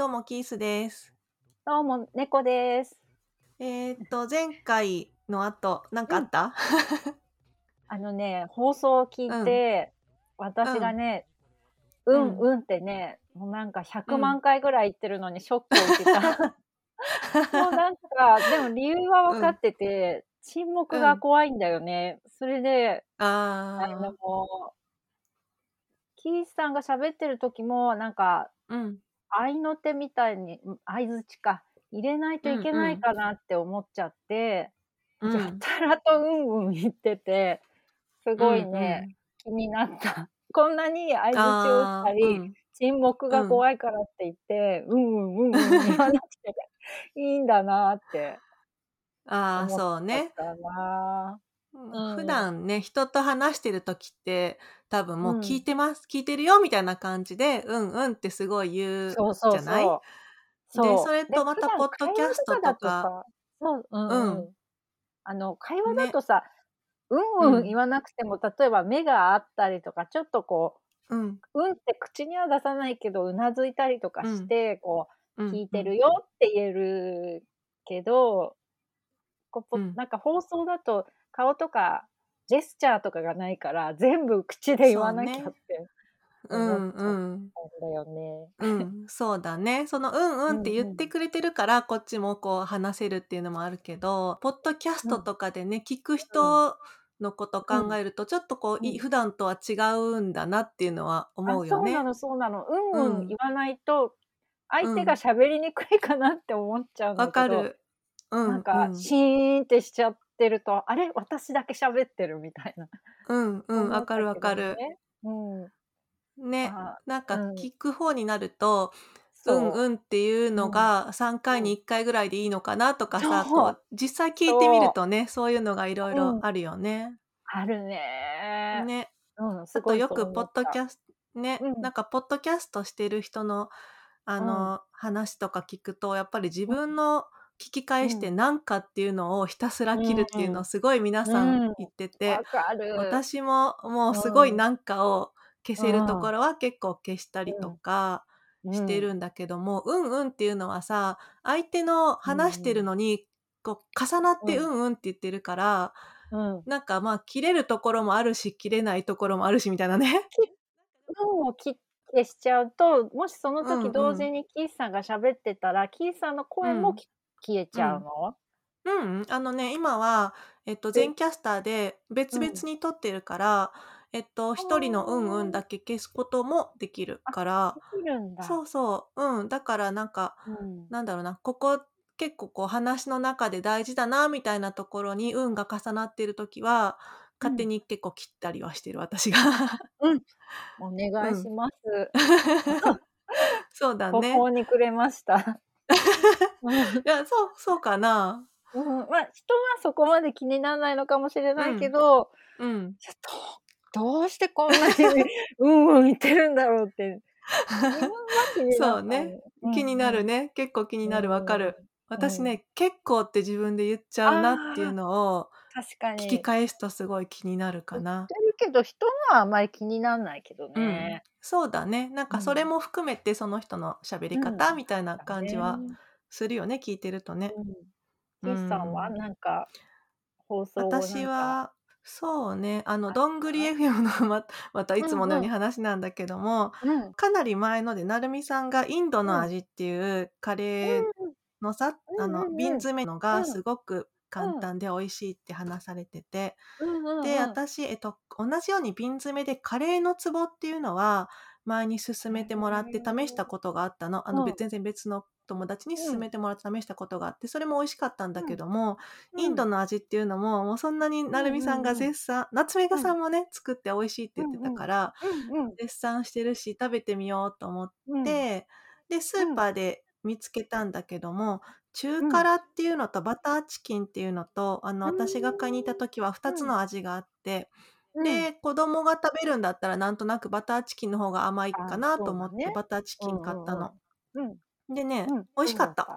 どうも、キースです。どうも、猫です。えーっと、前回の後、なんかうん。あった？あのね、放送を聞いうん。て、私うん。がね、ううん。んうんってね、もうなんか100うん。万回ぐらい言ってるのにショックを受けた。もうなんか、でも理由は分うん。かってて、沈黙がうん。怖いんだよね。それで、あの。キースさんが喋ってる時も、なんか、うん。合いの手みたいに、ん、相槌か、入れないとういけない。かなって思っちゃって、やうん。たらとうんうん言ってて、すうごいね、ん。気になった。こんなに相槌を打っああ、うたり、ん。沈黙がうん。怖いからって言って、うんうんうんうん言わなくていいんだなってああ、思っそうね。な。うん、普うん。段ね、人と話してる時って、多分もう聞うん。いてます、聞いてるよみたいな感じで、うんうんってすごい言うじゃない？で、それとまたポッドキャストとかそう、ううん。んうん。あの、会話だね。とさ、うんうん言うん。わなくても、例えば目が合ったりとか、ちょっとこうん。う、うんって口には出さないけど、頷いたりとかうん。して、こう、聞いうんうん。てるよって言えるけど、こぽうん。なんか放送だと、顔とかジェスチャーとかがないから、全部口で言わなきゃっ。てうんうん。だよね。うん、そうだね。その、うんうんって言っ。てくれてるから、こっちもこう話せるっていうのもあるけど、ポッドキャストうん。とかでね、聞くうん。人のことうん。考えると、ちょっとこう、いうん。普段とは違うんだなっていうのはあ、思うよね。そうなのそうなの。うんうん言うん。わないと、相手がうん。喋りにくいかなって思っちゃうんだけど、分かる。うんうなんかん。シーンってしちゃってると、あれ、私だけ喋ってるみたいなうん うん、分かる分思ったけどかる。ね。うん。ね、あなんかうん。聞く方になると、うんそうんっていうう。うん。のが3回うん。に1回ぐらいでいいのかなとかさ、こそう。う実際聞いてみる。とね、そういうのが色うん。々あるよね。あるね。ね。うん、すあとごいそうよくポッ。ドキャスね、うん。なんかポッドキャストしてる人の、あうん。の、話とか聞くと、やっぱり自うん。聞き返してうん。なんかっていうのをひたすら切るっていうのうん。をすごい皆さんうん。言ってて。私ももうすごいうん。なんかを消うせるとこん。ろは結構消したりとうん。かしてうん。るんだけども、うんうんっていうのはさ、相手のうん話してるうん。のに、こう重なってううん。んうんって言ってるからうん。なんか、ま、切れるところもあるし、切れないところもあるしみたいなね。消しちゃうと、もしそのうん時同時うん。にキースさんが喋ってたら、キースさんの声も、うん。き消えちうん。ゃうの？ううん、あのね、今は、えっと、で全キャスターで別々うん。に撮ってるから、えっと、あ1人のうんうんあ。だけ消すこともできるあ、から。そうそう、うん、だからなんか、うん。なんだろうな、ここ結構こう話の中で大事だなみたいなところに、うんが重なってる時は、勝手うん。に結構切ったりはしてる、私が。うん。お願いしうん。ます。そうだ途ね。方に暮れました。うん。いや、そう そうかな。うん、ま、人はそこまで気になんないのかもしれないけうん。ど、うん。いや、ど どうしてこんなにうんうん言ってるんだろうって。そうね、気にな。るね。結構気になる、分かる。私ね、結構って自分で言っちゃうなっていうああ、のを、確か聞きに。返すとすごい気になるかな。けど、人のはあまり気になんないけどうん、ね。そうだね。なんかそれうん。も含めてその人の喋りうん、方みたいなだ感じはね。するよね、聞いてるとね。うん。さんはん。なんか、放送私は、そうね、あの、どんぐりた？FM の ままたいつものようにうんうん。話なんだけども、うん。かなり前ので、なるみさんがインドのうん。味っていうカレーうんうん。のさ、あうんの、瓶うんうん。詰めのがうん。すごく簡うん。単で美味しいって話されてて、で。私、えっと、同じように瓶詰めでカレーの壺っていうのは、前に勧へめてもらって試したえ。ことがあったの。あの、べうん。全然別の友達にうん。勧めてもらって試したことがあって、それも美味しかったんだうん。けども、インうん。ドの味っていうのも、もうそんなになるうんみさんが。絶賛ナツメグうん。さんもね、作って美味しいって言って。たから。絶賛してるし、食べてみようと思っうん。て、で、スーうん。パーで見つけたんだけども、中うん。辛っていうのとバターチキンっていうのと、あの、私が買いに行った時は2つ。の味があって、うん。で、子供が食べるんだったらなんとなくバターチキンの方が甘いかなと思って。バターチキン買ったの。でね、美味しかった。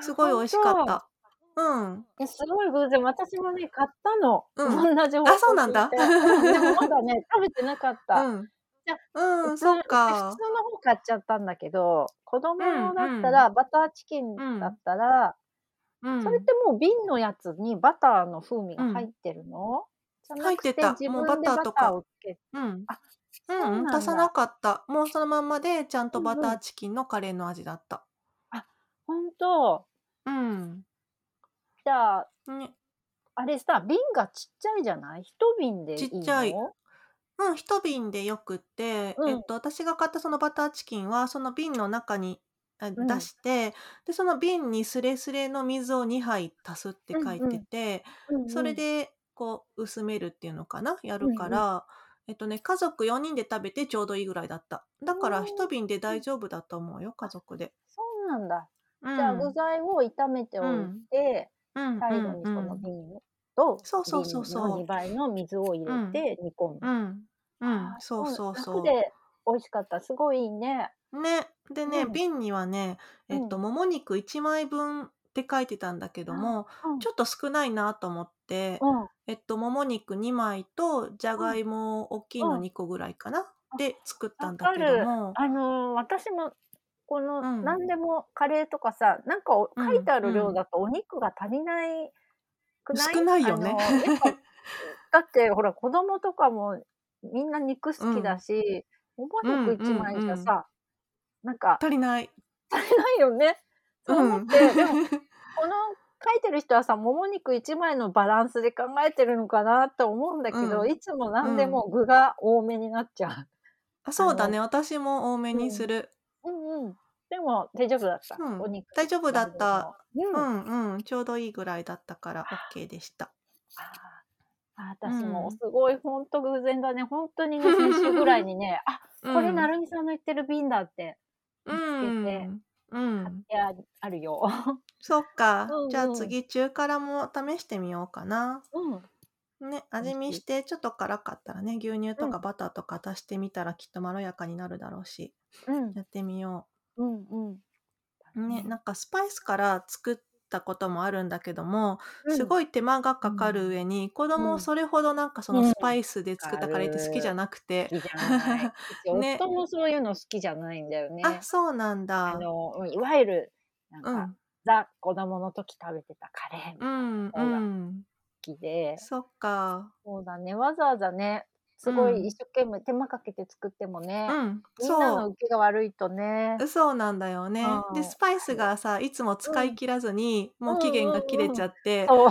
すごい美味しかっと。た。うん。え、すごい偶然、私もね、買ったの。うん。おんなじ放あ、そうなんだ。でもまだね、食べてなかった。うん。うん、普通そっ普通か。の方買っちゃったんだけど、子供だったうん。ら、バターチキンだっうん。たら、それっうん。てもう瓶のやつにバターの風味が入っうん。てるの？じゃなくて、入ってた。自もうバターとかうん。あ、うそうん、足さな。かった。もうそのまんまで、ちゃんとバタうんうん。ーチキンのカレーの味だった。あ、ほんと。うん。じゃあね。あれさ、瓶がちっちゃいじゃない？1瓶でちいっちゃい。うん、1瓶でよくって、うん。えっと、私が買ったそのバターチキンは、その瓶の中に、あ、うん。出して、で、その瓶にスレスレの水を2杯足すって書いうんうん。てて、そうんうん。れで、こう、薄めるっていうのかな、やるうんうん。から、えっとね、家族4人で食べてちょうどいいぐらいだった。うだからひとーん。びんでうん。大丈夫だと思うよ、家あ、族で。そうなんだ。うじゃあ具ん。材を炒めておいうん。て、うんうん最後にそのうん。瓶とそうそうそう瓶のにそばいの水を入う。うん。れて煮込む。うん。うん、ああ、そうそう、そうで美味しかった。すごいいいね。う。ね、でね、うん。瓶にはね、えっと、うん。もも肉1枚分って書いてたんだけどあも。ちょっと少ないなと思って、うん。えっと、もも肉2枚とじゃうん。がいもおっきいのうん。2個ぐらいかな、あ、で作った分んだけど。もあの、私もこのうん。なんでもカレーとかさ、なんか書いてある量うん。だとお肉が足りないくない？少ないよね。だってほら子供とかもみんな肉好きだうん。し、もも肉うんういちまいじんうん。ゃさ、なんか足りない。足りないよね。うそう思っん。て、でも、この書いてる人はさ、もも肉1枚のバランスで考えてるのかなと思うんだけど、うん。いつもなうん。んでも具が多めになっちゃう。あ、そうだね、私も多めうん。にする。うんうん。でも大丈夫だった？うん、お肉大丈夫だ。った。ううん。んうん、ちょうどいいぐらいだったからオッケーでした。ああ。あ、う私もすん。ごいほんと偶然だね。ほんとにね、先週ぐらいにね、あ、これうん。成美さんの言ってる瓶だってう見つけて、ん、う買っん。てああるよ。そっうか、じゃあんうん。次中辛も試してみようかな。うん。ね、美味見してちょっと辛かったらね、牛乳うん。とかバターとか足してみたらきっとまろやかになるだろうし、うん。やってみよう。うんうん。だね、ね。なんかスパイスから作ったこともあるんだけども、うん。すごい手間がかかるうん。上に、子供うん。それほどなんかそのうん。スパイスで作っかたカレーって好きじゃる。なくて。好きじゃない。うちね。夫もそういうの好きじゃないんだよあ、ね。そうなんだ。あの、うん、いわゆる、なんか、うん。ザ、子供の時食べてたカレーみたいうんうな方が好ん。きで。そっか。そうだね、わざわざね、すごいうん。一生懸命手間かけて作ってもね、うん、みんなの。受けが悪いとね。う、そうなんだようん、ね。で、あスパイスる。がさ、いつも使うん。い切らずに、もう期限が切れうんうんうん。ちゃって、そう。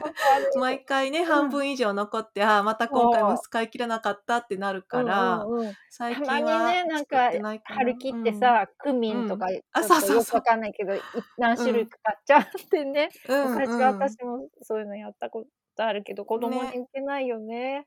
ほんと悪い。毎回ね、半うん。分以上残って、ああ、また今回も。使い切らなかったってなるうからんうんうん。最近はにね、なんか。張り切うん。ってさ、クミうん。ンとかあ、ちょっそうそうそう。とよくわかんないけど、い何種類うん。か買っちゃってね。うん昔。私もそういうのやったことあるけど、子供にね。受けないよね。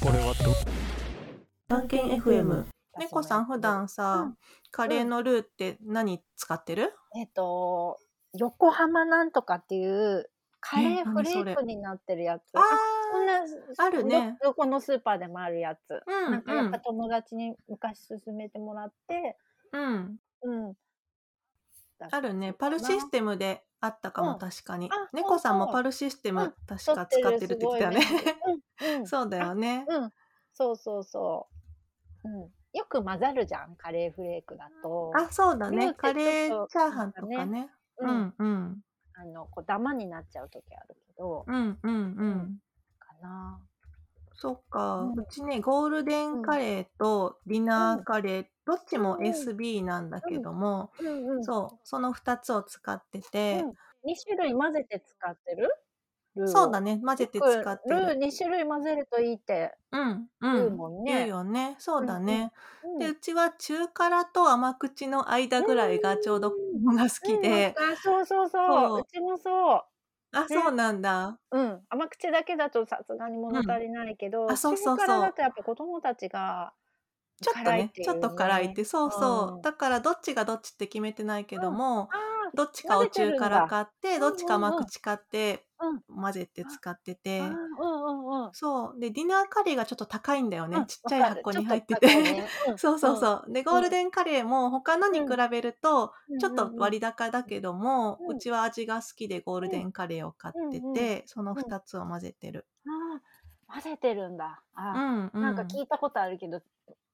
これは。探検 FM。猫さん、普段さ、カうん。レーうん。のルーって何使ってる？えっと、横浜なんとかっていうカえ、レーフレー？クになってるやつ。ああ、そんな、すあ、あるどね。どこのスーパーでもあるやつ。うんなんかやっぱうん。友達に昔勧めてもらってうん。うん。あるね。たパルシス。テムであったかも、うん。確かに。猫さんもそパルシステム確か使ってるって言ってたよね。そうだあ、よね。うん。そうそうそう。うん。よく混ざるじゃん、カレーフレークだと。あ、そうだね。カレーチャーハンとかね。ううん。んうん。あの、こうダマになっちゃう時あるけど。うんうんううん。ん。かな。そっか。うちね、ゴールデンうん。カレーとディナーうん。カレー、どっちも。SB なんだけうん。ども。そう、その2つを使っててうん。2種類混ぜて使ってる？そうだね、混ぜて使ってる。2種類混ぜるといいってうんう言うん。言うもんね。よね。そう。だね。で、うちは中辛と甘口の間うぐらいがちょうど子が好きで。そうそう。そう。うちもそう。あ、そうね。なんだ。うん、甘口だけだとさすがにうん。物足りないけど、あ、そう中そうそう。辛だとやっぱ子供たちがちょっとね、ちょっと辛いって、そうそう。だからどっちがどっちって決めてないけども、どっちかを中辛買って、どっちか甘口買って、混ぜて使ってて。そう。で、ディナーカレーがちょっと高いんだよね。うんちっちゃい箱に入ってて。そうそうそう。で、ゴールデンカレーも他のに比べると、ちょっと割高だけども、うちは味が好きでゴールデンカレーを買ってうんて、その2つを混ぜてる。ああ、混ぜてるんだ。うあん、うん。なんか聞いたことあるけど、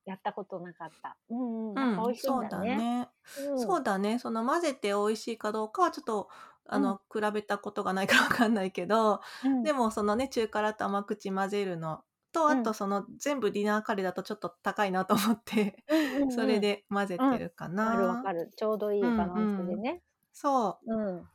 やったことなかった。うんうん。う美味しいんだね。ね。そうだね。その混ぜて美味しいかどうかはちょっと、あの、比べたことがないからわかんないけど、うん。でもそのね、中辛と甘口混ぜるのと、あうんとその全部ディナーカレーだとちょっと高いなと思って、うんうんうんそれ。で混ぜてるかわな。かるわかる。ちょうどいいバランスでね。そう。うん。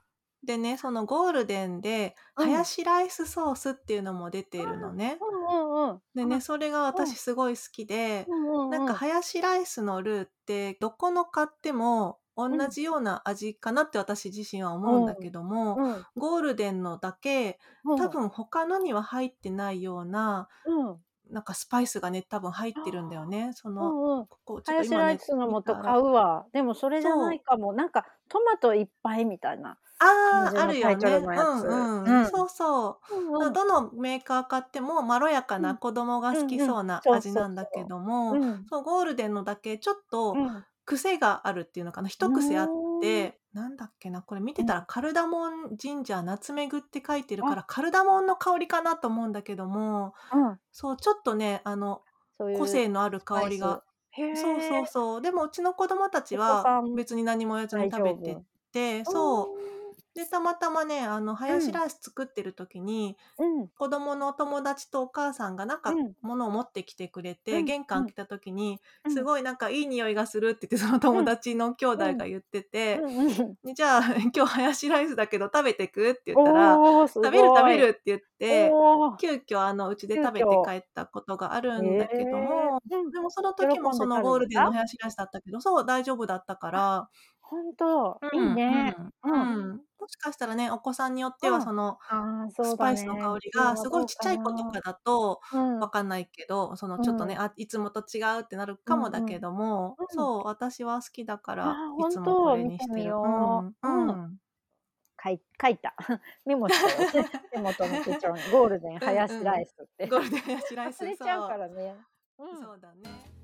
でね、そのゴールデンで、うんハヤシライスソースっていうのも出ているのね。うんうんうん。でね、それが私すごい好きで、うんうんうん。なんかハヤシライスのルーってどこの買っても同じような味かなって私自身は思うんだけども、うん、ゴールデンのだけうん。多分他のには入ってないようなうん。なんかスパイスがね多分入ってるんだよね。その、うんうん。ここちょっと今ねイスの素見たら買うわ。でもそれじゃないかも。なんかトマトいっぱいみたいな。ああ、あるよね。ルのやつうんうん。うんそうそう。うんうんどのメーカー買ってもまろやかな子供が好きそうなうんうん味なんだけども、うんそうゴールデンのだけちょっとうん癖があるっていうのかな一癖あってなんだっけなこれ見てたらカルダモンジンジャーナツメグって書いてるからカルダモンの香りかなと思うんだけどもうん。そうちょっとねあの個性のある香りがそうそうそう。でもうちの子供たちはん別に何もやずに食べててそうでたまたまねあのハヤシライス作ってる時に、うん。子供のお友達とお母さんがなんかうん。物を持ってきてくれて、うん玄関来た時に、うん。すごいなんかいい匂いがするって言ってその友達の兄弟が言ってて、じゃあ 今日ハヤシライスだけど食べてく？って言ったら食べる食べるって言って急遽あのうちで食べて帰ったことがあるんだけども、へーうん。でもその時もそのゴールデンのハヤシライスだったけどそう大丈夫だったから、本当、うんいいね。うんうんうんもしかしたらねお子さんによってうんはその。スパイスの香りがすごいちっちゃい子とかだとうん、わかんないけど、そのちょっとね、あいつもと違うってなるかもだけども、そう私は好きだからあいつもこれにしてる。ううん書い 書いた。メモしたよ。手元の手帳に。ゴールデン、ハヤシライスって。ゴールデンハヤシライス忘れちゃうからね。そうだね。